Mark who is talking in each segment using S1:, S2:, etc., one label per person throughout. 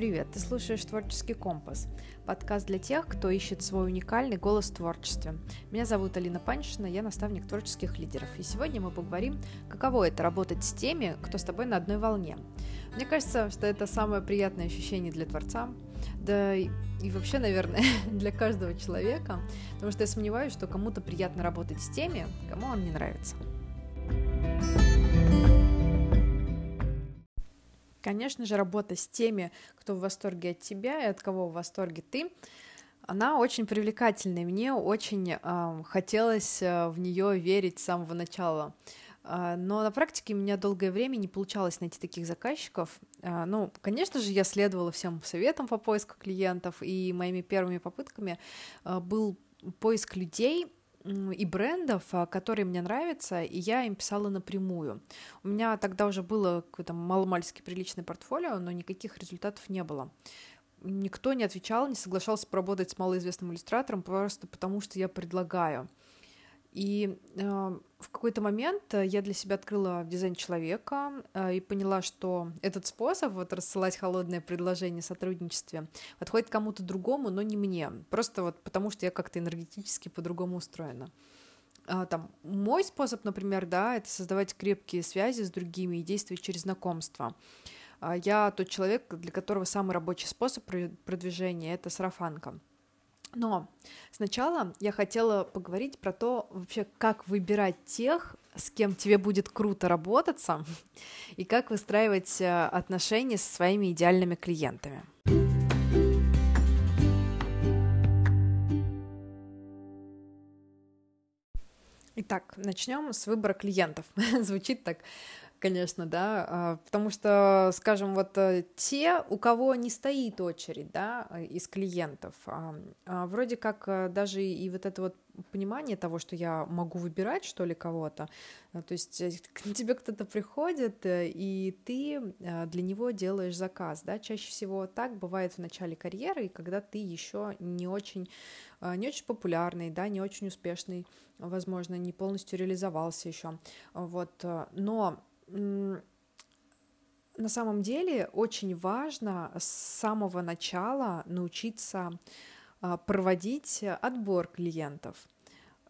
S1: Привет, ты слушаешь «Творческий компас» – подкаст для тех, кто ищет свой уникальный голос в творчестве. Меня зовут Алина Паншина, я наставник творческих лидеров, и сегодня мы поговорим, каково это работать с теми, кто с тобой на одной волне. Мне кажется, что это самое приятное ощущение для творца, да и, вообще, наверное, для каждого человека, потому что я сомневаюсь, что кому-то приятно работать с теми, кому он не нравится. Конечно же, работа с теми, кто в восторге от тебя и от кого в восторге ты, она очень привлекательная. Мне очень э, хотелось в нее верить с самого начала. Э, но на практике у меня долгое время не получалось найти таких заказчиков. Э, ну, конечно же, я следовала всем советам по поиску клиентов, и моими первыми попытками э, был поиск людей, и брендов, а, которые мне нравятся, и я им писала напрямую. У меня тогда уже было какое-то маломальски приличное портфолио, но никаких результатов не было. Никто не отвечал, не соглашался поработать с малоизвестным иллюстратором просто потому, что я предлагаю. И э, в какой-то момент э, я для себя открыла дизайн человека э, и поняла, что этот способ вот рассылать холодное предложение о сотрудничестве подходит кому-то другому, но не мне. Просто вот потому, что я как-то энергетически по-другому устроена. А, там, мой способ, например, да, это создавать крепкие связи с другими и действовать через знакомство. А, я тот человек, для которого самый рабочий способ продвижения — это сарафанка. Но сначала я хотела поговорить про то, вообще, как выбирать тех, с кем тебе будет круто работаться, и как выстраивать э, отношения со своими идеальными клиентами. Итак, начнем с выбора клиентов. Звучит так конечно, да, а, потому что, скажем, вот э, те, у кого не стоит очередь, да, э, из клиентов, а, вроде как э, даже и вот это вот понимание того, что я могу выбирать, что ли, кого-то, то есть к тебе кто-то приходит, и ты для него делаешь заказ, да, чаще всего так бывает в начале карьеры, когда ты еще не очень, не очень популярный, да, не очень успешный, возможно, не полностью реализовался еще, вот, но на самом деле очень важно с самого начала научиться а, проводить отбор клиентов,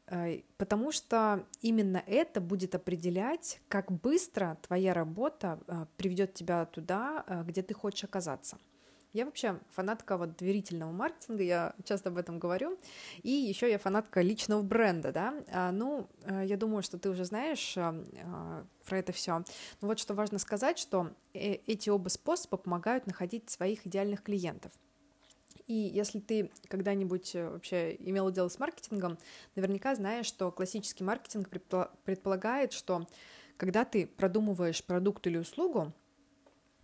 S1: э, потому что именно это будет определять, как быстро твоя работа а, приведет тебя туда, а, где ты хочешь оказаться. Я вообще фанатка вот доверительного маркетинга, я часто об этом говорю, и еще я фанатка личного бренда, да, а, ну, э, я думаю, что ты уже знаешь а, а, про это все. Но вот что важно сказать, что э, эти оба способа помогают находить своих идеальных клиентов. И если ты когда-нибудь э, вообще имел дело с маркетингом, наверняка знаешь, что классический маркетинг предполагает, что когда ты продумываешь продукт или услугу,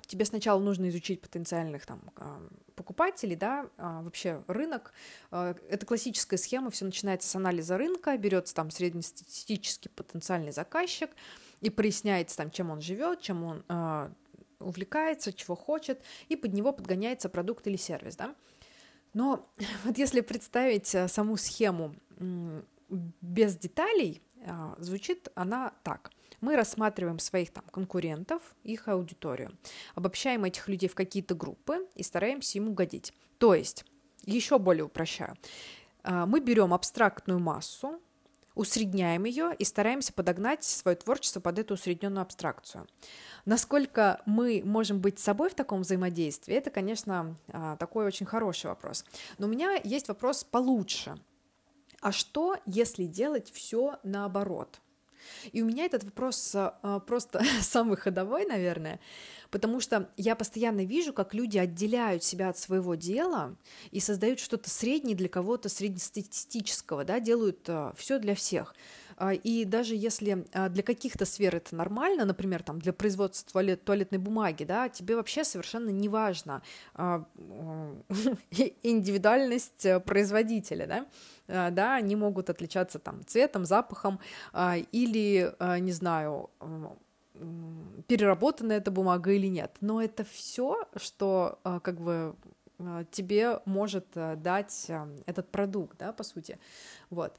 S1: тебе сначала нужно изучить потенциальных там а, покупателей, да, а, вообще рынок. А, это классическая схема, все начинается с анализа рынка, берется там среднестатистический потенциальный заказчик и проясняется там, чем он живет, чем он увлекается, чего хочет, и под него подгоняется продукт или сервис, да. Но вот если представить саму схему без деталей, звучит она так. Мы рассматриваем своих там конкурентов, их аудиторию, обобщаем этих людей в какие-то группы и стараемся им угодить. То есть, еще более упрощаю, а, мы берем абстрактную массу, усредняем ее и стараемся подогнать свое творчество под эту усредненную абстракцию. Насколько мы можем быть собой в таком взаимодействии, это, конечно, а, такой очень хороший вопрос. Но у меня есть вопрос получше. А что, если делать все наоборот? И у меня этот вопрос а, просто самый ходовой, наверное, потому что я постоянно вижу, как люди отделяют себя от своего дела и создают что-то среднее для кого-то среднестатистического, да, делают а, все для всех. А, и даже если а, для каких-то сфер это нормально, например, там, для производства туалет, туалетной бумаги, да, тебе вообще совершенно не важно а, индивидуальность э, производителя, да, да, они могут отличаться там цветом, запахом или, не знаю, переработана эта бумага или нет. Но это все, что как бы тебе может э, дать этот продукт, да, по сути. Вот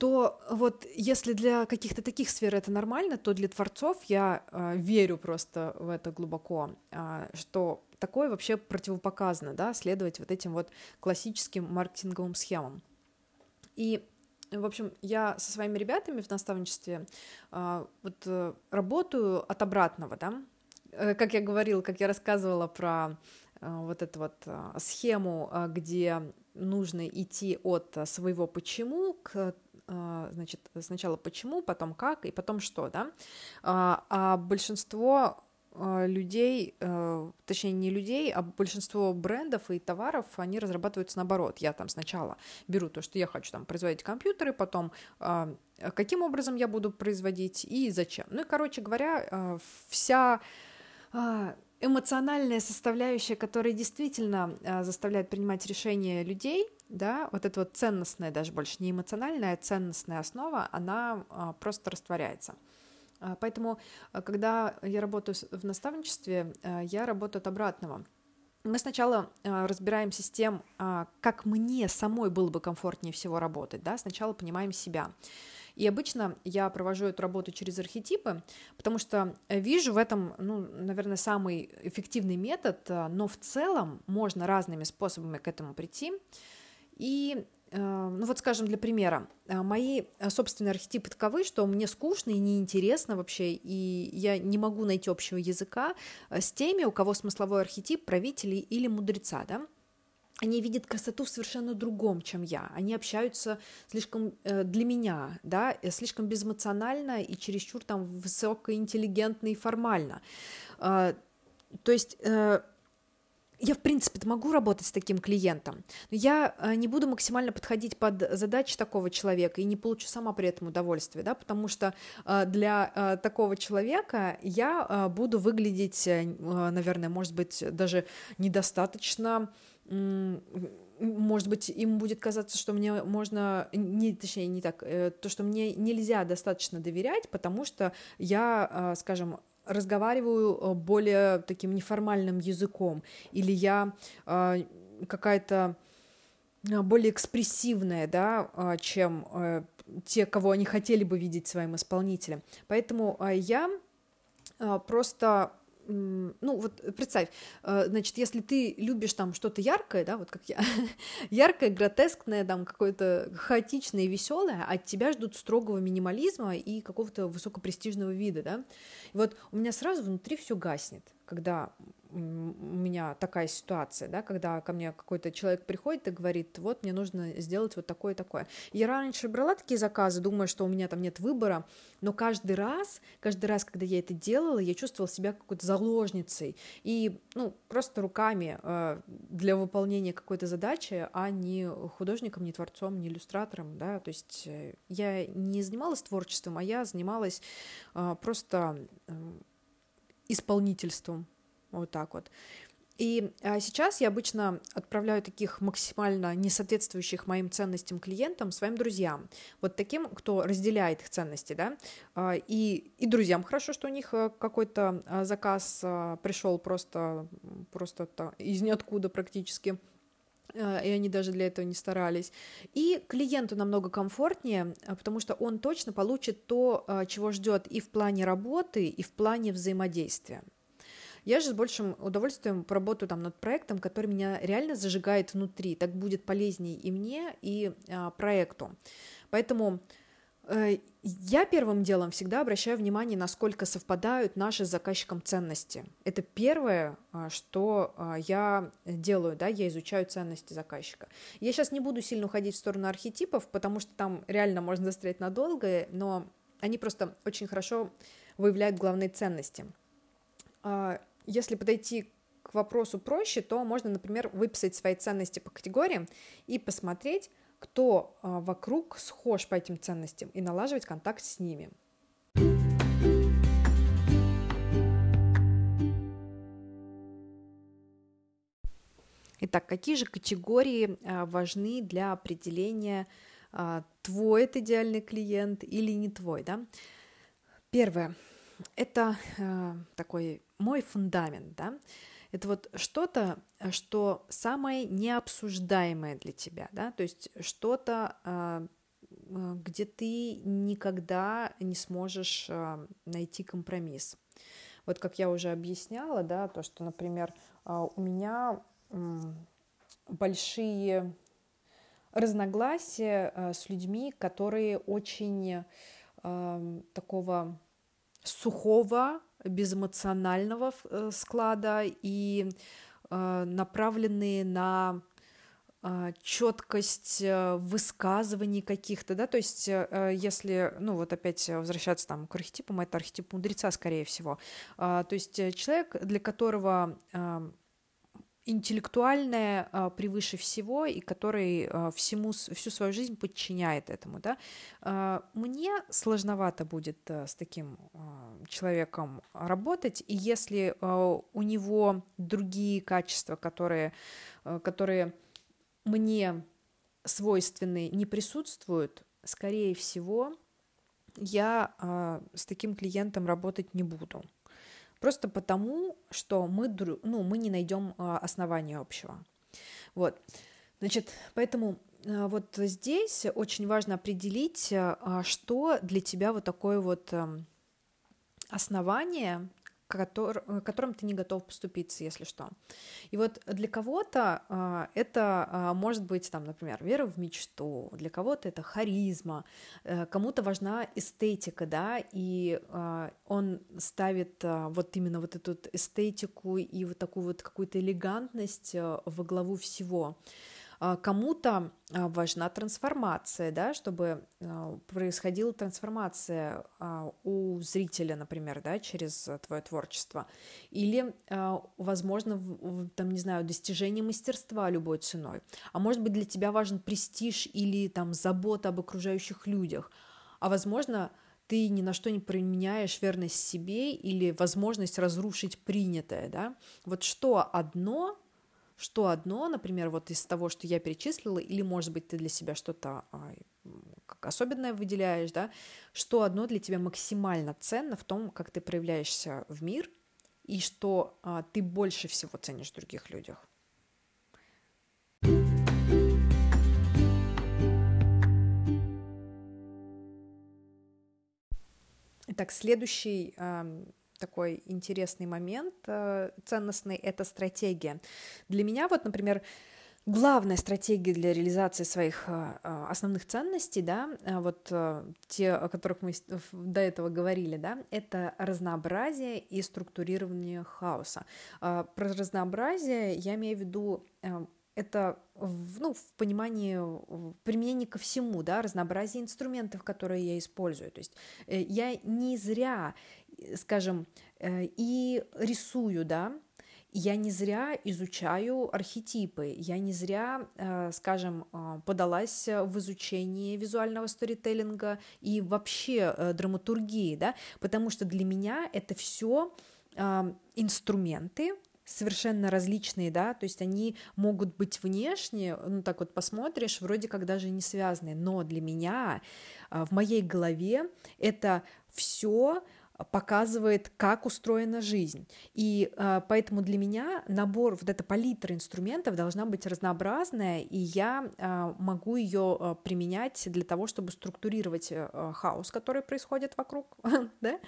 S1: то вот если для каких-то таких сфер это нормально, то для творцов я э, верю просто в это глубоко, э, что такое вообще противопоказано, да, следовать вот этим вот классическим маркетинговым схемам. И в общем, я со своими ребятами в наставничестве э, вот э, работаю от обратного, да, э, как я говорила, как я рассказывала про э, вот эту вот э, схему, э, где нужно идти от своего почему к значит, сначала почему, потом как и потом что, да, а большинство а, людей, э, точнее не людей, а большинство брендов и товаров, они разрабатываются наоборот. Я там сначала беру то, что я хочу там производить компьютеры, потом а, каким образом я буду производить и зачем. Ну и, короче говоря, э, вся а, эмоциональная составляющая, которая действительно заставляет принимать решения людей, да, вот эта вот ценностная, даже больше не эмоциональная, а ценностная основа, она просто растворяется. А, поэтому, а, когда я работаю в наставничестве, а, я работаю от обратного. Мы сначала разбираемся с тем, как мне самой было бы комфортнее всего работать. Да? Сначала понимаем себя. И обычно я провожу эту работу через архетипы, потому что вижу в этом, ну, наверное, самый эффективный метод, но в целом можно разными способами к этому прийти. И Э, ну вот, скажем, для примера, э, мои э, собственные архетипы таковы, что мне скучно и неинтересно вообще, и я не могу найти общего языка с теми, у кого смысловой архетип правителей или мудреца, да, они видят красоту в совершенно другом, чем я. Они общаются слишком для меня, да, слишком безэмоционально и чересчур там высокоинтеллигентно и формально. То есть я, в принципе, могу работать с таким клиентом, но я э, не буду максимально подходить под задачи такого человека и не получу сама при этом удовольствие, да, потому что э, для э, такого человека я буду выглядеть, наверное, может быть, даже недостаточно может быть, им будет казаться, что мне можно, не, точнее, не так, то, что мне нельзя достаточно доверять, потому что я, скажем, разговариваю э, более таким неформальным языком, или я э, какая-то э, более экспрессивная, да, э, чем э, те, кого они хотели бы видеть своим исполнителем. Поэтому я просто ну вот представь, э, значит, если ты любишь там что-то яркое, да, вот как я, яркое, гротескное, там какое-то хаотичное веселое, от тебя ждут строгого минимализма и какого-то высокопрестижного вида, да. Вот у меня сразу внутри все гаснет, когда у меня такая ситуация, да, когда ко мне какой-то человек приходит и говорит, вот мне нужно сделать вот такое такое. Я раньше брала такие заказы, думая, что у меня там нет выбора, но каждый раз, каждый раз, когда я это делала, я чувствовала себя какой-то заложницей и, ну, просто руками э, для выполнения какой-то задачи, а не художником, не творцом, не иллюстратором, да, то есть э, я не занималась творчеством, а я занималась э, просто исполнительством, вот так вот. И а, сейчас я обычно отправляю таких максимально несоответствующих моим ценностям клиентам своим друзьям, вот таким, кто разделяет их ценности, да, а, и, и друзьям хорошо, что у них э, какой-то а, заказ пришел просто, просто из ниоткуда практически, и они даже для этого не старались. И клиенту намного комфортнее, а, потому что он точно получит то, чего ждет и в плане работы, и в плане взаимодействия. Я же с большим удовольствием поработаю там над проектом, который меня реально зажигает внутри. Так будет полезнее и мне, и проекту. Поэтому э, я первым делом всегда обращаю внимание, насколько совпадают наши с заказчиком ценности. Это первое, а, что а, я делаю, да, я изучаю ценности заказчика. Я сейчас не буду сильно уходить в сторону архетипов, потому что там реально можно застрять надолго, но они просто очень хорошо выявляют главные ценности. А, если подойти к вопросу проще, то можно, например, выписать свои ценности по категориям и посмотреть, кто а, вокруг схож по этим ценностям и налаживать контакт с ними. Итак, какие же категории а, важны для определения, твой это идеальный клиент или не твой? Да? Первое – это такой мой фундамент, да, это вот что-то, что самое необсуждаемое для тебя, да, то есть что-то, а, а, где ты никогда не сможешь а, найти компромисс. Вот как я уже объясняла, да, то, что, например, у меня большие разногласия с людьми, которые очень такого сухого, безэмоционального э, склада и направленные на а, четкость э, высказываний каких-то, да, то есть э, если, ну вот опять возвращаться там к архетипам, это архетип мудреца, скорее всего, а, то есть э, человек, для которого интеллектуальное превыше всего и который всему, всю свою жизнь подчиняет этому. Да? Мне сложновато будет с таким человеком работать, и если у него другие качества, которые, которые мне свойственны, не присутствуют, скорее всего, я э, с таким клиентом работать не буду. Просто потому, что мы, ну, мы не найдем э, основания общего. Вот. Значит, поэтому э, вот здесь очень важно определить, э, что для тебя вот такое вот э, основание, котор, э, которым ты не готов поступиться, если что. И вот для кого-то а, это а, может быть, там, например, вера в мечту, для кого-то это харизма, а, кому-то важна эстетика, да, и а, он ставит вот именно вот эту эстетику и вот такую вот какую-то элегантность а, во главу всего. А, кому-то а, важна трансформация, да, чтобы а, происходила трансформация у зрителя, например, да, через твое творчество. Или, возможно, там, не знаю, достижение мастерства любой ценой. А может быть, для тебя важен престиж или там забота об окружающих людях. А возможно, ты ни на что не применяешь верность себе или возможность разрушить принятое, да? Вот что одно что одно, например, вот из того, что я перечислила, или, может быть, ты для себя что-то а, особенное выделяешь, да, что одно для тебя максимально ценно в том, как ты проявляешься в мир, и что а, ты больше всего ценишь в других людях. Итак, следующий такой интересный момент э, ценностный — это стратегия. Для меня вот, например, главная стратегия для реализации своих э, э, основных ценностей, да, вот те, о которых мы до этого говорили, да, это разнообразие и структурирование хаоса. Про разнообразие я имею в виду это в, ну, в понимании, в применении ко всему, да, разнообразие инструментов, которые я использую. То есть я не зря скажем, э, и рисую, да, я не зря изучаю архетипы, я не зря, э, скажем, э, подалась в изучение визуального сторителлинга и вообще драматургии, да, потому что для меня это все инструменты, совершенно различные, да, то есть они могут быть внешне, ну так вот посмотришь, вроде как даже не связаны, но для меня в моей голове это все показывает, как устроена жизнь. И э, поэтому для меня набор, вот эта палитра инструментов должна быть разнообразная, и я э, могу ее э, применять для того, чтобы структурировать э, хаос, который происходит вокруг. да?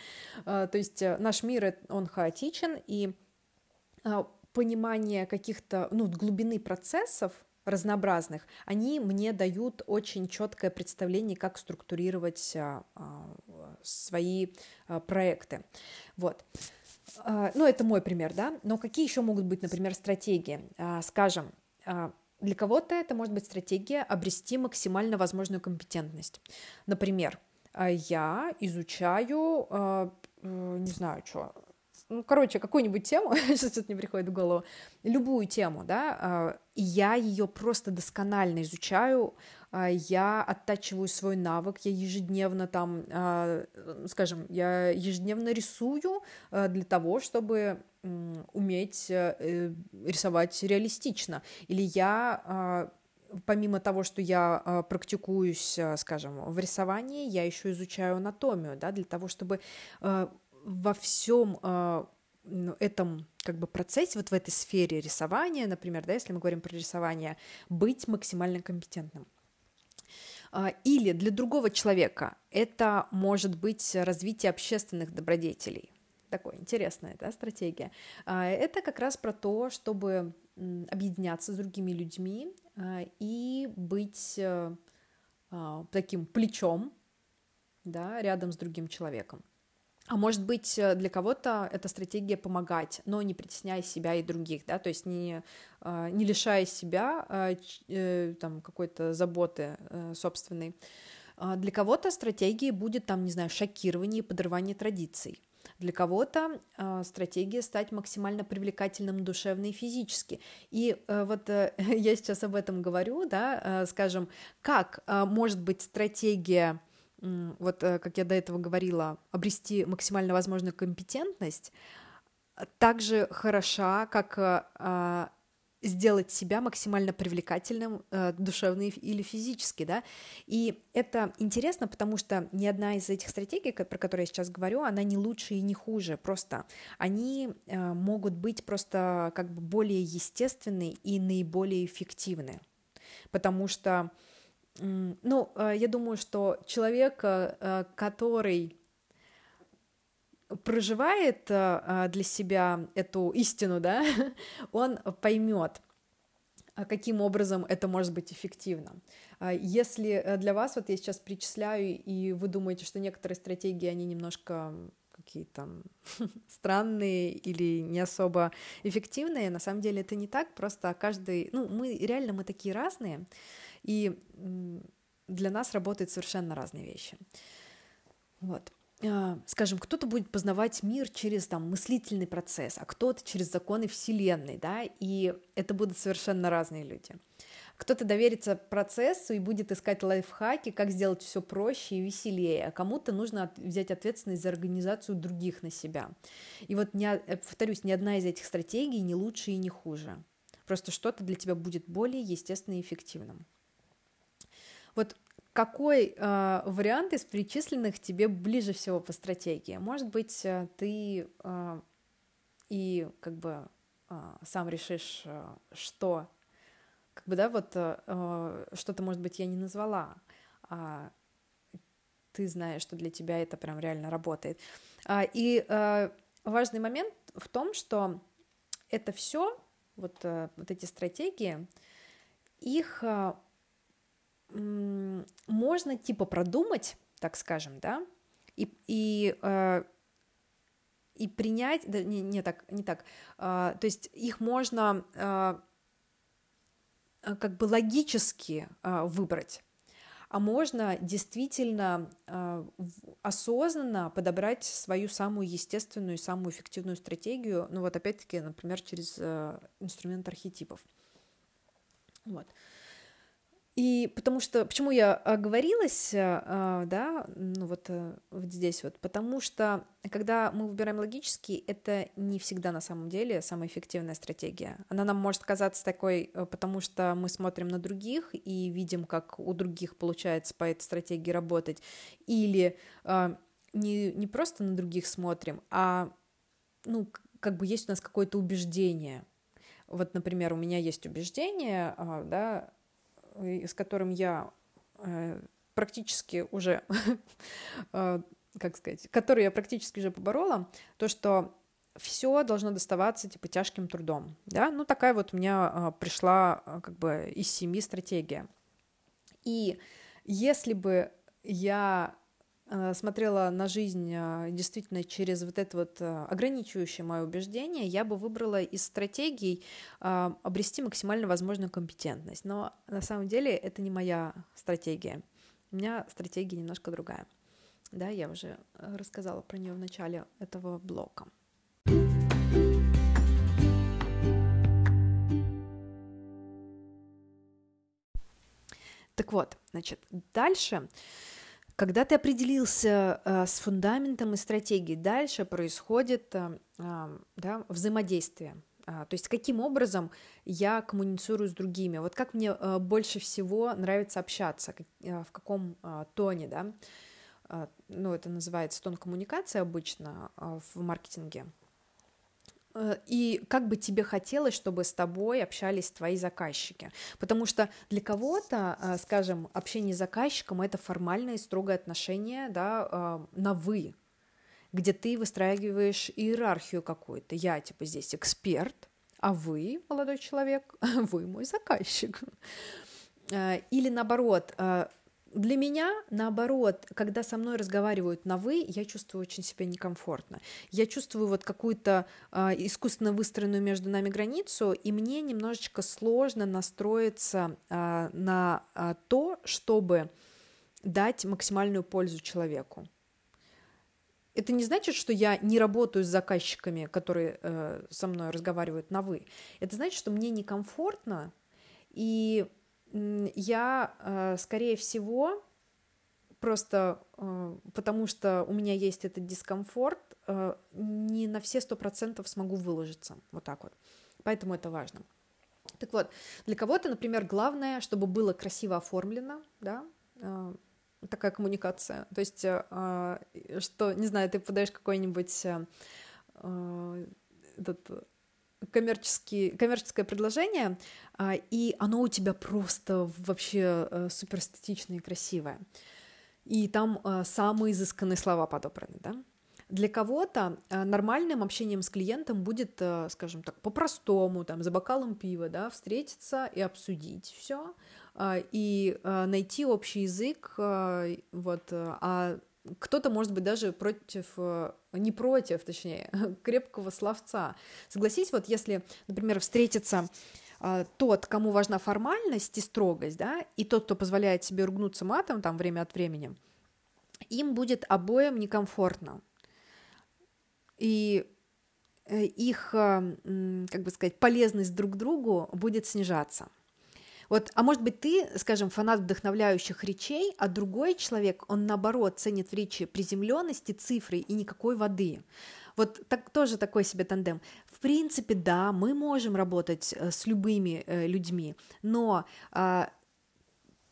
S1: э, то есть э, наш мир, он хаотичен, и э, понимание каких-то ну, глубины процессов, разнообразных, они мне дают очень четкое представление, как структурировать а, а, свои а, проекты. Вот. Ну, это мой пример, да. Но какие еще могут быть, например, стратегии? Скажем, для кого-то это может быть стратегия обрести максимально возможную компетентность. Например, я изучаю, не знаю, что, ну, короче, какую-нибудь тему, сейчас тут не приходит в голову, любую тему, да, а, и я ее просто досконально изучаю, а, я оттачиваю свой навык, я ежедневно там, а, скажем, я ежедневно рисую для того, чтобы уметь э, рисовать реалистично, или я помимо того, что я практикуюсь, скажем, в рисовании, я еще изучаю анатомию, да, для того, чтобы во всем э, ну, этом как бы процессе, вот в этой сфере рисования, например, да, если мы говорим про рисование, быть максимально компетентным. А, или для другого человека это может быть развитие общественных добродетелей. такой интересная да, стратегия. А, это как раз про то, чтобы объединяться с другими людьми а, и быть а, таким плечом да, рядом с другим человеком. А может быть, э, для кого-то эта стратегия помогать, но не притесняя себя и других, да, то есть не, не лишая себя э, там, какой-то заботы собственной. Для кого-то стратегией будет, там, не знаю, шокирование и подрывание традиций. Для кого-то э, стратегия стать максимально привлекательным душевно и физически. И э, вот э, я сейчас об этом говорю, да, э, скажем, как э, может быть стратегия, э, вот э, как я до этого говорила, обрести максимально возможную компетентность, так же хороша, как э, сделать себя максимально привлекательным э, душевно или физически, да, и это интересно, потому что ни одна из этих стратегий, про которые я сейчас говорю, она не лучше и не хуже, просто они э, могут быть просто как бы более естественны и наиболее эффективны, потому что, ну, э, я думаю, что человек, э, который проживает э, для себя эту истину, да, он поймет, а каким образом это может быть эффективно. А если э, для вас, вот я сейчас перечисляю, и вы думаете, что некоторые стратегии, они немножко какие-то странные или не особо эффективные, на самом деле это не так, просто каждый, ну, мы реально, мы такие разные, и для нас работают совершенно разные вещи. Вот. А, скажем, кто-то будет познавать мир через там мыслительный процесс, а кто-то через законы Вселенной, да, и это будут совершенно разные люди. Кто-то доверится процессу и будет искать лайфхаки, как сделать все проще и веселее, а кому-то нужно взять ответственность за организацию других на себя. И вот, не, э, повторюсь, ни одна из этих стратегий не лучше и не хуже. Просто что-то для тебя будет более естественно и эффективным. Вот какой э, вариант из перечисленных тебе ближе всего по стратегии? Может быть, э, ты э, и как бы э, сам решишь, э, что, как бы, да, вот э, э, что-то, может быть, я не назвала, а ты знаешь, что для тебя это прям реально работает. А, и э, важный момент в том, что это все, вот, э, вот эти стратегии, их э, можно типа продумать, так скажем, да, и, и, э, и принять, да, не, не так, не так, э, то есть их можно э, как бы логически э, выбрать, а можно действительно э, осознанно подобрать свою самую естественную и самую эффективную стратегию, ну вот опять-таки, например, через э, инструмент архетипов. Вот. И потому что, почему я оговорилась, а, да, ну вот, э, вот здесь вот, потому что когда мы выбираем логически, это не всегда на самом деле самая эффективная стратегия. Она нам может казаться такой, э, потому что мы смотрим на других и видим, как у других получается по этой стратегии работать, или а, не, не просто на других смотрим, а, ну, как бы есть у нас какое-то убеждение. Вот, например, у меня есть убеждение, а, да, с которым я э, практически уже, э, как сказать, который я практически уже поборола, то, что все должно доставаться типа тяжким трудом, да, ну такая вот у меня э, пришла как бы из семьи стратегия. И если бы я смотрела на жизнь э, действительно через вот это вот э, ограничивающее мое убеждение, я бы выбрала из стратегий обрести максимально возможную компетентность. Но на самом деле это не моя стратегия. У меня стратегия немножко другая. Да, я уже рассказала про нее в начале этого блока. Так вот, значит, дальше когда ты определился э, с фундаментом и стратегией, дальше происходит э, э, да, взаимодействие. А, то есть каким образом я коммуницирую с другими, вот как мне э, больше всего нравится общаться, э, в каком э, тоне, да, э, ну это называется тон коммуникации обычно в маркетинге, и как бы тебе хотелось, чтобы с тобой общались твои заказчики. Потому что для кого-то, э, скажем, общение с заказчиком — это формальное и строгое отношение да, э, на «вы». где ты выстраиваешь иерархию какую-то. Я, типа, здесь эксперт, а вы, молодой человек, вы мой заказчик. Э, или наоборот, э, для меня, наоборот, когда со мной разговаривают на «вы», я чувствую очень себя некомфортно. Я чувствую вот какую-то э, искусственно выстроенную между нами границу, и мне немножечко сложно настроиться э, на э, то, чтобы дать максимальную пользу человеку. Это не значит, что я не работаю с заказчиками, которые э, со мной разговаривают на вы. Это значит, что мне некомфортно, и я, э, скорее всего, просто э, потому что у меня есть этот дискомфорт, э, не на все сто процентов смогу выложиться. Вот так вот. Поэтому это важно. Так вот, для кого-то, например, главное, чтобы было красиво оформлено, да, такая коммуникация. То есть, что, не знаю, ты подаешь какой-нибудь этот коммерческий, коммерческое предложение, а, и оно у тебя просто вообще э, супер эстетичное и красивое. И там э, самые изысканные слова подобраны, да? Для кого-то э, нормальным общением с клиентом будет, скажем так, по-простому, там, за бокалом пива, да, встретиться и обсудить все, и найти общий язык, вот, а кто-то, может быть, даже против, не против, точнее, крепкого словца. Согласись, вот если, например, встретится а, тот, кому важна формальность и строгость, да, и тот, кто позволяет себе ругнуться матом там время от времени, им будет обоим некомфортно. И э, их, э, как бы сказать, полезность друг другу будет снижаться – вот, а может быть, ты, скажем, фанат вдохновляющих речей, а другой человек, он наоборот ценит в речи приземленности, цифры и никакой воды. Вот так, тоже такой себе тандем. В принципе, да, мы можем работать э, с любыми э, людьми, но э,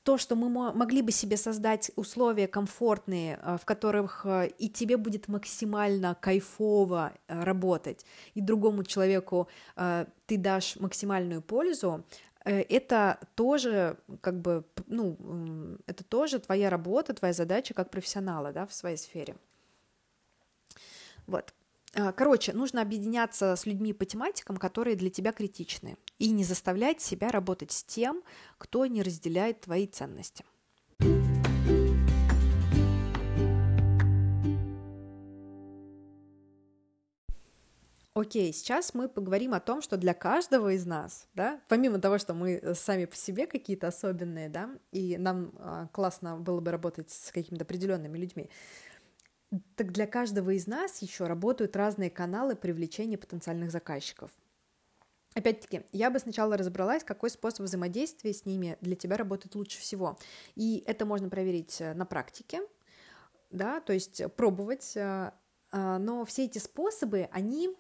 S1: то, что мы могли бы себе создать условия комфортные, э, в которых и тебе будет максимально кайфово работать, и другому человеку ты дашь максимальную пользу, это тоже как бы, ну, это тоже твоя работа, твоя задача как профессионала, да, в своей сфере. Вот. А, короче, нужно объединяться с людьми по тематикам, которые для тебя критичны, и не заставлять себя работать с тем, кто не разделяет твои ценности. Окей, сейчас мы поговорим о том, что для каждого из нас, да, помимо того, что мы э, сами по себе какие-то особенные, да, и нам а, классно было бы работать с какими-то определенными людьми, так для каждого из нас еще работают разные каналы привлечения потенциальных заказчиков. Опять-таки, я бы сначала разобралась, какой способ взаимодействия с ними для тебя работает лучше всего. И это можно проверить э, на практике, да, то есть пробовать, э, а, но все эти способы, они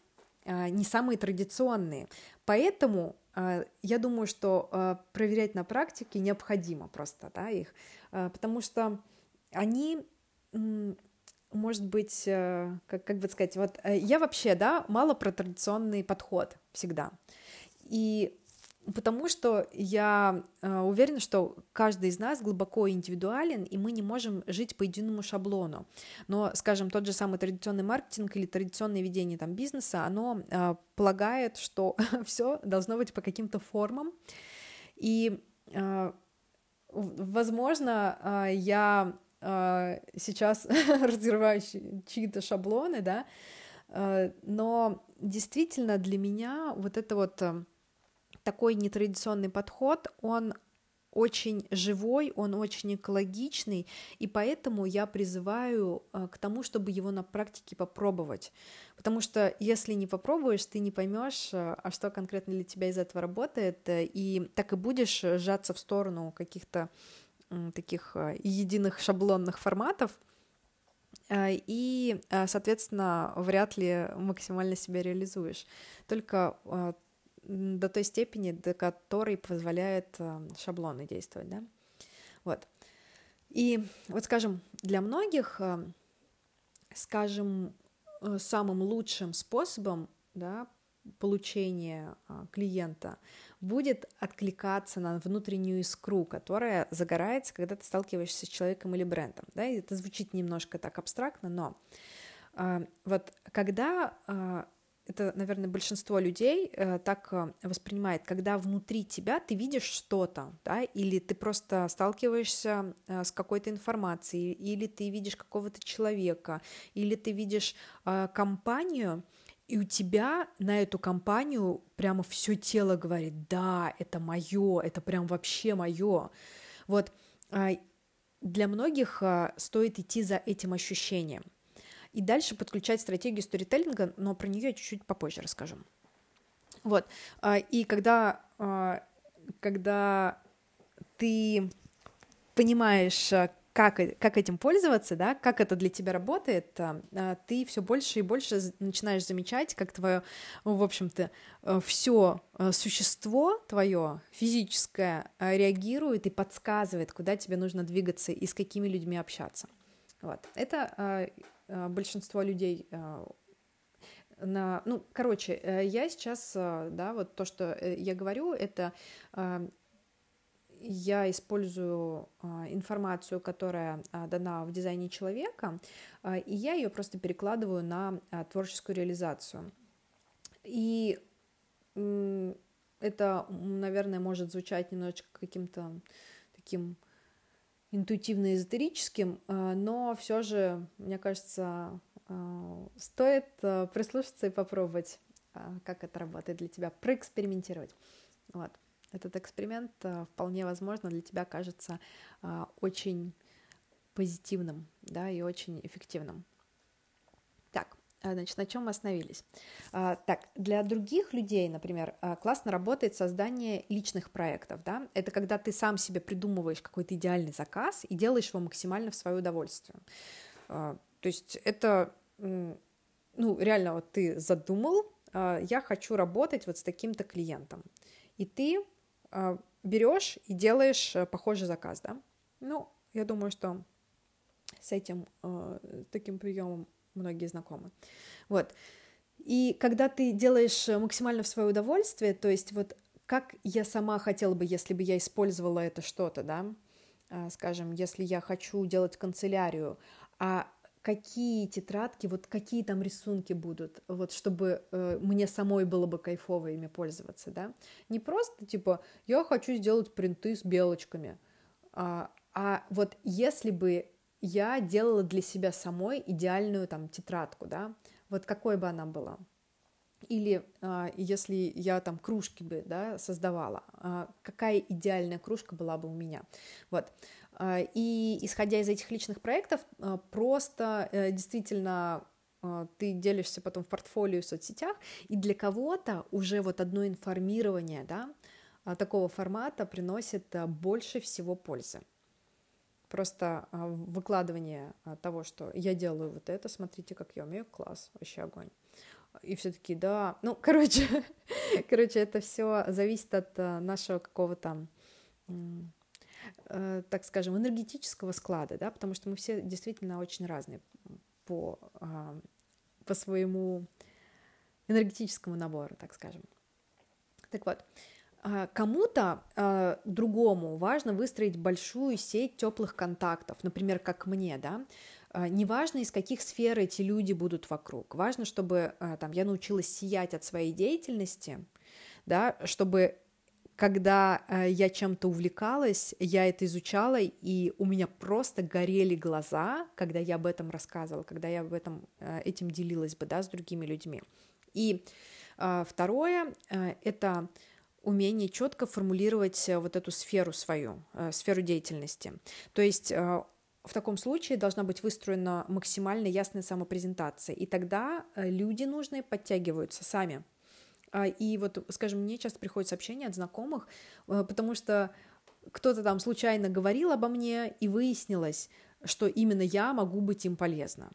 S1: не самые традиционные. Поэтому а, я думаю, что а, проверять на практике необходимо просто да, их, потому что они, может быть, как, как бы сказать, вот э, я вообще, да, мало про традиционный подход всегда. И Потому что я э, уверена, что каждый из нас глубоко индивидуален, и мы не можем жить по единому шаблону. Но, скажем, тот же самый традиционный маркетинг или традиционное ведение там, бизнеса, оно э, полагает, что все должно быть по каким-то формам. И, э, возможно, я сейчас разрываю чьи-то шаблоны, да, но действительно для меня вот это вот... Такой нетрадиционный подход, он очень живой, он очень экологичный, и поэтому я призываю э, к тому, чтобы его на практике попробовать. Потому что если не попробуешь, ты не поймешь, э, а что конкретно для тебя из этого работает, э, и так и будешь сжаться в сторону каких-то таких единых шаблонных форматов, и, соответственно, вряд ли максимально себя реализуешь. Только до той степени, до которой позволяет э, шаблоны действовать, да. Вот. И вот, скажем, для многих, э, скажем, э, самым лучшим способом, да, получения клиента будет откликаться на внутреннюю искру, которая загорается, когда ты сталкиваешься с человеком или брендом. Да? И это звучит немножко так абстрактно, но Вот когда это, наверное, большинство людей э, так э, воспринимает, когда внутри тебя ты видишь что-то, да, или ты просто сталкиваешься э, с какой-то информацией, или ты видишь какого-то человека, или ты видишь компанию, и у тебя на эту компанию прямо все тело говорит, да, это мое, это прям вообще мое. Вот для многих стоит идти за этим ощущением и дальше подключать стратегию сторителлинга, но про нее я чуть-чуть попозже расскажу. Вот. А, и когда, а, когда ты понимаешь, а, как, как этим пользоваться, да, как это для тебя работает, ты все больше и больше начинаешь замечать, как твое, в общем-то, все существо твое физическое реагирует и подсказывает, куда тебе нужно двигаться и с какими людьми общаться. Вот. Это Э, большинство людей э, на, ну, короче, э, я сейчас, да, вот то, что я говорю, это я использую информацию, которая дана в дизайне человека, и я ее просто перекладываю на творческую реализацию. И это, наверное, может звучать немножечко каким-то таким интуитивно-эзотерическим, э, но все же, мне кажется, э, стоит э, прислушаться и попробовать, как это работает для тебя, проэкспериментировать. Вот. Этот эксперимент вполне возможно для тебя кажется очень позитивным, да, и очень эффективным. А, значит, на чем мы остановились? А, так, для других людей, например, а, классно работает создание личных проектов, да, это когда ты сам себе придумываешь какой-то идеальный заказ и делаешь его максимально в свое удовольствие. То есть это, ну, реально, вот ты задумал, я хочу работать вот с таким-то клиентом, и ты берешь и делаешь похожий заказ, да. Ну, я думаю, что с этим таким приемом многие знакомы. Вот. И когда ты делаешь э, максимально в свое удовольствие, то есть вот как я сама хотела бы, если бы я использовала это что-то, да, а, скажем, если я хочу делать канцелярию, а какие тетрадки, вот какие там рисунки будут, вот чтобы э, мне самой было бы кайфово ими пользоваться, да, не просто типа я хочу сделать принты с белочками, а, а вот если бы я делала для себя самой идеальную там тетрадку, да, вот какой бы она была. Или а, если я там кружки бы да, создавала, а, какая идеальная кружка была бы у меня. Вот. А, и исходя из этих личных проектов, а, просто а, действительно а, ты делишься потом в портфолио в соцсетях, и для кого-то уже вот одно информирование да, такого формата приносит больше всего пользы просто а, выкладывание а, того, что я делаю вот это, смотрите, как я умею, класс, вообще огонь. И все таки да, ну, короче, короче, это все зависит от а, нашего какого-то э, так скажем, энергетического склада, да, потому что мы все действительно очень разные по, по своему энергетическому набору, так скажем. Так вот, кому-то э, другому важно выстроить большую сеть теплых контактов, например, как мне, да. Э, неважно, из каких сфер эти люди будут вокруг. Важно, чтобы э, там, я научилась сиять от своей деятельности, да, чтобы когда э, я чем-то увлекалась, я это изучала, и у меня просто горели глаза, когда я об этом рассказывала, когда я об этом э, этим делилась бы, да, с другими людьми. И э, второе э, это умение четко формулировать э, вот эту сферу свою, э, сферу деятельности. То есть э, в таком случае должна быть выстроена максимально ясная самопрезентация, и тогда люди нужные подтягиваются сами. А, и вот, скажем, мне часто приходят сообщения от знакомых, потому что кто-то там случайно говорил обо мне, и выяснилось, что именно я могу быть им полезна.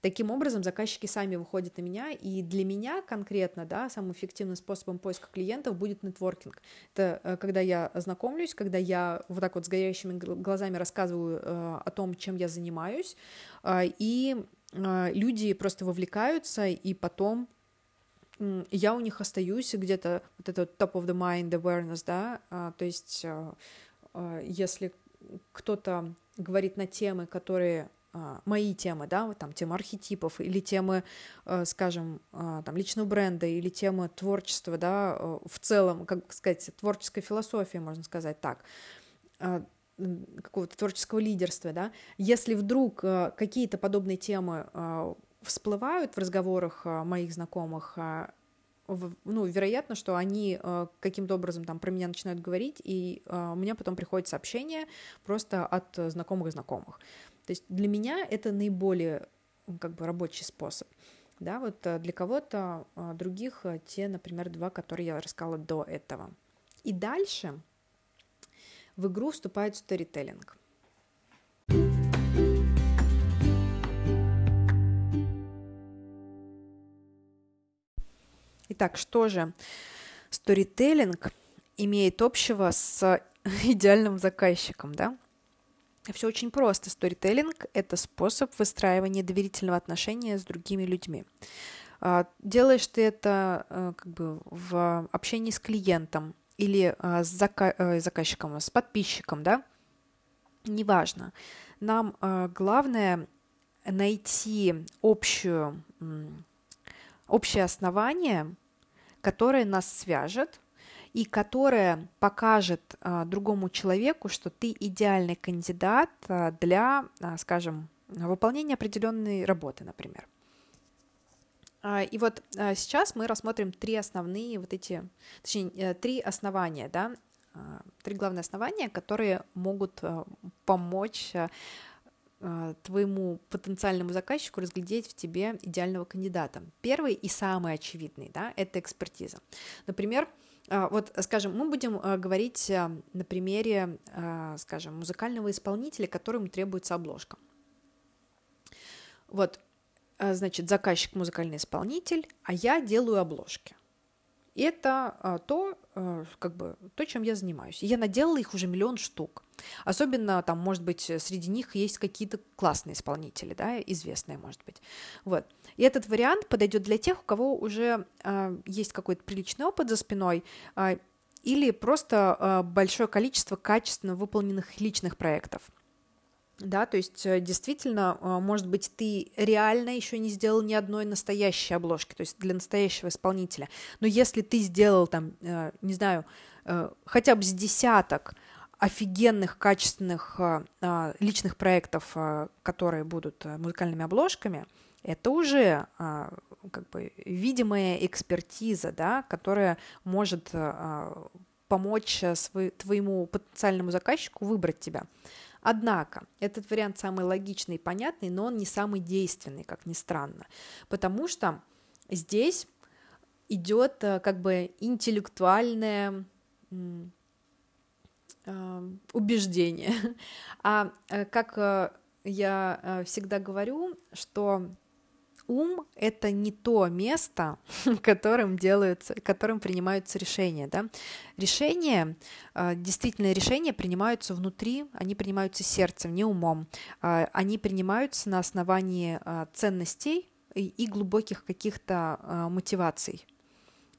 S1: Таким образом, заказчики сами выходят на меня, и для меня конкретно, да, самым эффективным способом поиска клиентов будет нетворкинг. Это э, когда я знакомлюсь, когда я вот так вот с горящими глазами рассказываю э, о том, чем я занимаюсь, э, и люди просто вовлекаются, и потом я у них остаюсь где-то вот это top of the mind awareness, да, то есть если кто-то говорит на темы, которые мои темы, да, вот там тема архетипов или темы, скажем, там личного бренда или темы творчества, да, в целом, как сказать, творческой философии, можно сказать так, какого-то творческого лидерства, да, если вдруг какие-то подобные темы всплывают в разговорах моих знакомых, ну, вероятно, что они э, каким-то образом там про меня начинают говорить, и э, у меня потом приходит сообщение просто от знакомых знакомых. То есть для меня это наиболее как бы рабочий способ. Да, вот э, для кого-то э, других э, те, например, два, которые я рассказала до этого. И дальше в игру вступает сторителлинг. Итак, что же сторителлинг имеет общего с идеальным заказчиком, да? Все очень просто. Сторителлинг — это способ выстраивания доверительного отношения с другими людьми. А, делаешь ты это э, как бы в общении с клиентом или э, с э, заказчиком, с подписчиком, да? Неважно. Нам главное найти общую, общее основание, которое нас свяжет и которое покажет а, другому человеку, что ты идеальный кандидат а, для, а, скажем, выполнения определенной работы, например. И вот сейчас мы рассмотрим три основные вот эти, точнее, э, три основания, да, три главные основания, которые могут помочь Э, твоему потенциальному заказчику разглядеть в тебе идеального кандидата. Первый и самый очевидный, да, это экспертиза. Например, э, вот, скажем, мы будем э, говорить на примере, скажем, музыкального исполнителя, которому требуется обложка. Вот, значит, заказчик музыкальный исполнитель, а я делаю обложки. Это то, как бы, то, чем я занимаюсь. Я наделала их уже миллион штук. Особенно там, может быть, среди них есть какие-то классные исполнители, да, известные, может быть. Вот. И этот вариант подойдет для тех, у кого уже э, есть какой-то приличный опыт за спиной, э, или просто э, большое количество качественно выполненных личных проектов. Да, то есть действительно, может быть, ты реально еще не сделал ни одной настоящей обложки, то есть для настоящего исполнителя. Но если ты сделал там, не знаю, хотя бы с десяток офигенных, качественных а, а, личных проектов, а, которые будут музыкальными обложками, это уже как бы видимая экспертиза, да, которая может помочь свой, твоему потенциальному заказчику выбрать тебя. Однако, этот вариант самый логичный и понятный, но он не самый действенный, как ни странно, потому что здесь идет как бы интеллектуальная убеждения. А э, как э, я э, всегда говорю, что ум — это не то место, которым делаются, которым принимаются решения. Да? Решения, действительно, решения принимаются внутри, они принимаются сердцем, не умом. Они принимаются на основании ценностей и глубоких каких-то мотиваций.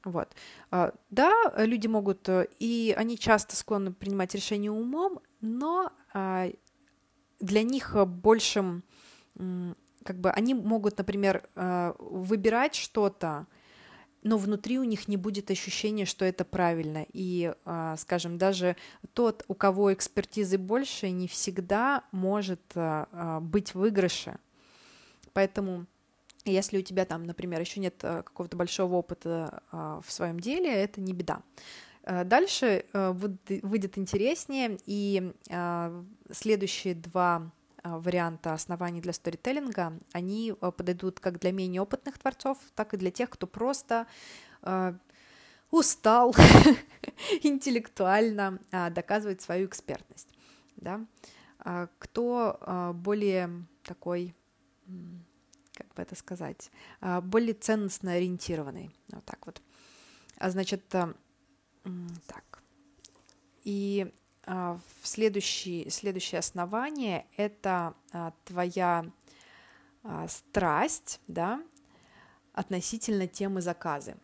S1: Вот. А, да, люди могут, э, и они часто склонны принимать решения умом, но а, для них большим, как бы, они могут, например, а, выбирать что-то, но внутри у них не будет ощущения, что это правильно. И, скажем, даже тот, у кого экспертизы больше, не всегда может быть в выигрыше. Поэтому если у тебя там, например, еще нет э, какого-то большого опыта в своем деле, это не беда. Э, дальше э, выйдет интереснее, и следующие два варианта оснований для сторителлинга, они подойдут как для менее опытных творцов, так и для тех, кто просто устал интеллектуально доказывать свою экспертность. Да? А кто более такой как бы это сказать, а, более ценностно ориентированный. Вот так вот. А значит, а, так. И а, следующий, следующее основание — это твоя страсть, да, относительно темы заказы.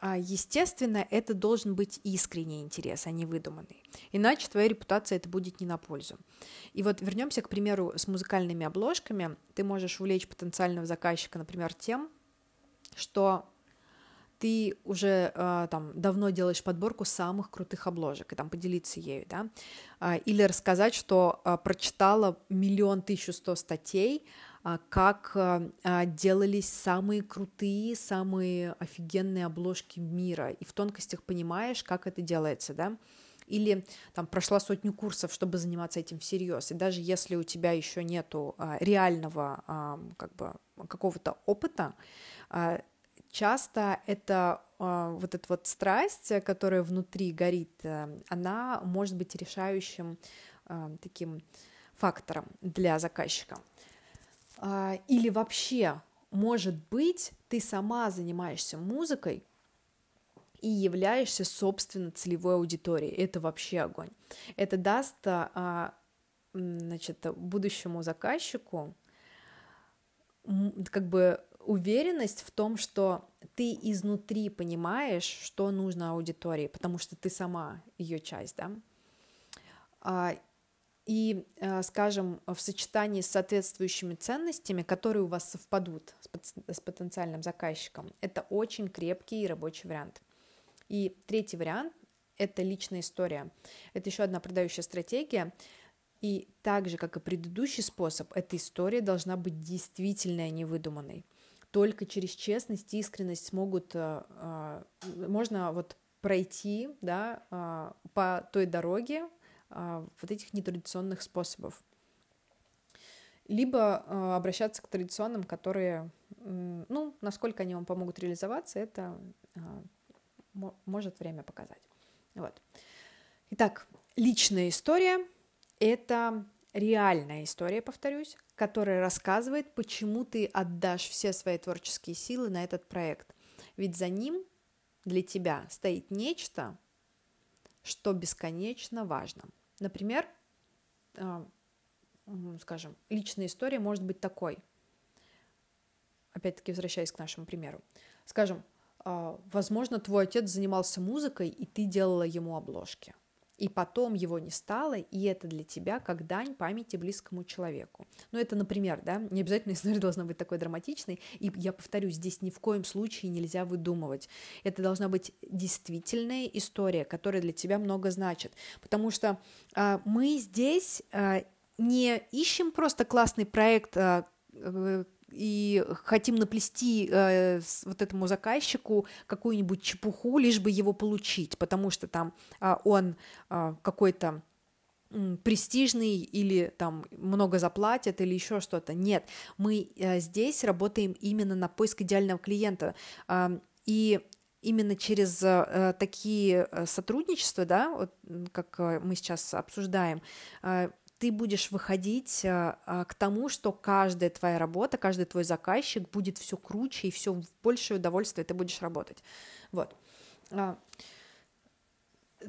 S1: а, естественно, это должен быть искренний интерес, а не выдуманный. Иначе твоя репутация это будет не на пользу. И вот вернемся, к примеру, с музыкальными обложками. Ты можешь увлечь потенциального заказчика, например, тем, что ты уже э, там давно делаешь подборку самых крутых обложек и там поделиться ею, да, э, или рассказать, что э, прочитала миллион тысячу сто статей как делались самые крутые, самые офигенные обложки мира, и в тонкостях понимаешь, как это делается, да, или там прошла сотню курсов, чтобы заниматься этим всерьез, и даже если у тебя еще нету реального как бы какого-то опыта, часто это а, вот эта вот страсть, которая внутри горит, а, она может быть решающим а, таким фактором для заказчика. А, или вообще, может быть, ты сама занимаешься музыкой и являешься, собственно, целевой аудиторией. Это вообще огонь. Это даст значит, будущему заказчику как бы уверенность в том, что ты изнутри понимаешь, что нужно аудитории, потому что ты сама ее часть, да. А, и, э, скажем, в сочетании с соответствующими ценностями, которые у вас совпадут с потенциальным заказчиком, это очень крепкий и рабочий вариант. И третий вариант – это личная история. Это еще одна продающая стратегия. И так же, как и предыдущий способ, эта история должна быть действительно невыдуманной. Только через честность и искренность смогут, э, э, можно вот пройти да, по той дороге, а, вот этих нетрадиционных способов. Либо а, обращаться к традиционным, которые, ну, насколько они вам помогут реализоваться, это а, может время показать. Вот. Итак, личная история – это реальная история, повторюсь, которая рассказывает, почему ты отдашь все свои творческие силы на этот проект. Ведь за ним для тебя стоит нечто, что бесконечно важно. Например, а, скажем, личная история может быть такой. Опять-таки, возвращаясь к нашему примеру. Скажем, а, возможно, твой отец занимался музыкой, и ты делала ему обложки – и потом его не стало, и это для тебя как дань памяти близкому человеку. Ну, это, например, да, не обязательно история должна быть такой драматичной, и я повторюсь, здесь ни в коем случае нельзя выдумывать. Это должна быть действительная история, которая для тебя много значит, потому что а, мы здесь а, не ищем просто классный проект, а, и хотим наплести э, вот этому заказчику какую-нибудь чепуху, лишь бы его получить, потому что там э, он э, какой-то престижный или там много заплатят или еще что-то. Нет, мы э, здесь работаем именно на поиск идеального клиента. Э, и именно через э, такие э, сотрудничества, да, вот, как э, мы сейчас обсуждаем, э, ты будешь выходить а, а, к тому, что каждая твоя работа, каждый твой заказчик будет все круче и все большее удовольствие ты будешь работать. Вот. А,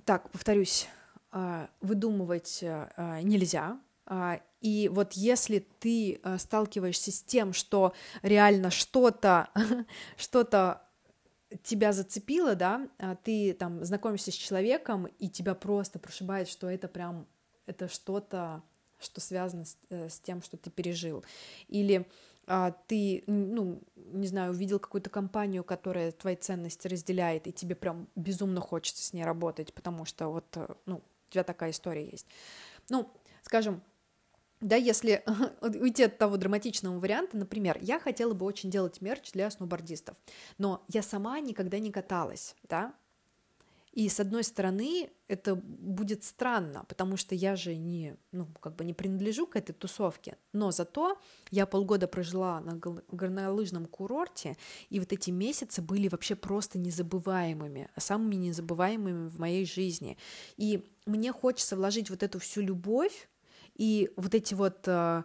S1: так, повторюсь, выдумывать нельзя. И вот если ты сталкиваешься с тем, что реально что-то, что-то тебя зацепило, да, ты там знакомишься с человеком, и тебя просто прошибает, что это прям это что-то, что связано с, э, с тем, что ты пережил. Или а, ты, ну, не знаю, увидел какую-то компанию, которая твои ценности разделяет, и тебе прям безумно хочется с ней работать, потому что вот, э, ну, у тебя такая история есть. Ну, скажем, да, если уйти от того драматичного варианта, например, я хотела бы очень делать мерч для сноубордистов, но я сама никогда не каталась, да, и с одной стороны, это будет странно, потому что я же не, ну, как бы не принадлежу к этой тусовке. Но зато я полгода прожила на горнолыжном курорте, и вот эти месяцы были вообще просто незабываемыми, самыми незабываемыми в моей жизни. И мне хочется вложить вот эту всю любовь и вот эти вот э,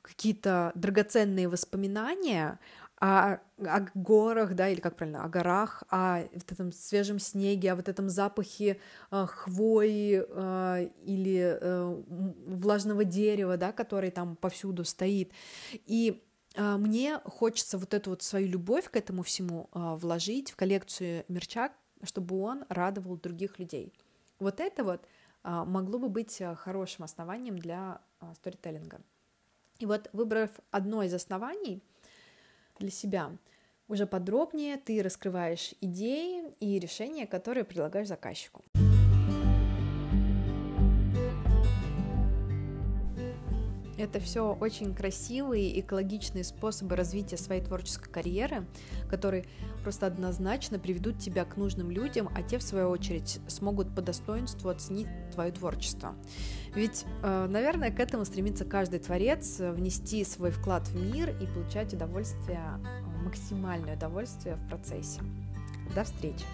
S1: какие-то драгоценные воспоминания о, о горах, да, или как правильно, о горах, о вот этом свежем снеге, о вот этом запахе э, хвои э, или э, влажного дерева, да, который там повсюду стоит. И а, мне хочется вот эту вот свою любовь к этому всему а, вложить в коллекцию мерча, чтобы он радовал других людей. Вот это вот а, могло бы быть хорошим основанием для сторителлинга. И вот выбрав одно из оснований для себя, уже подробнее ты раскрываешь идеи и решения, которые предлагаешь заказчику. Это все очень красивые, экологичные способы развития своей творческой карьеры, которые просто однозначно приведут тебя к нужным людям, а те, в свою очередь, смогут по достоинству оценить твое творчество. Ведь, э, наверное, к этому стремится каждый творец, внести свой вклад в мир и получать удовольствие, максимальное удовольствие в процессе. До встречи!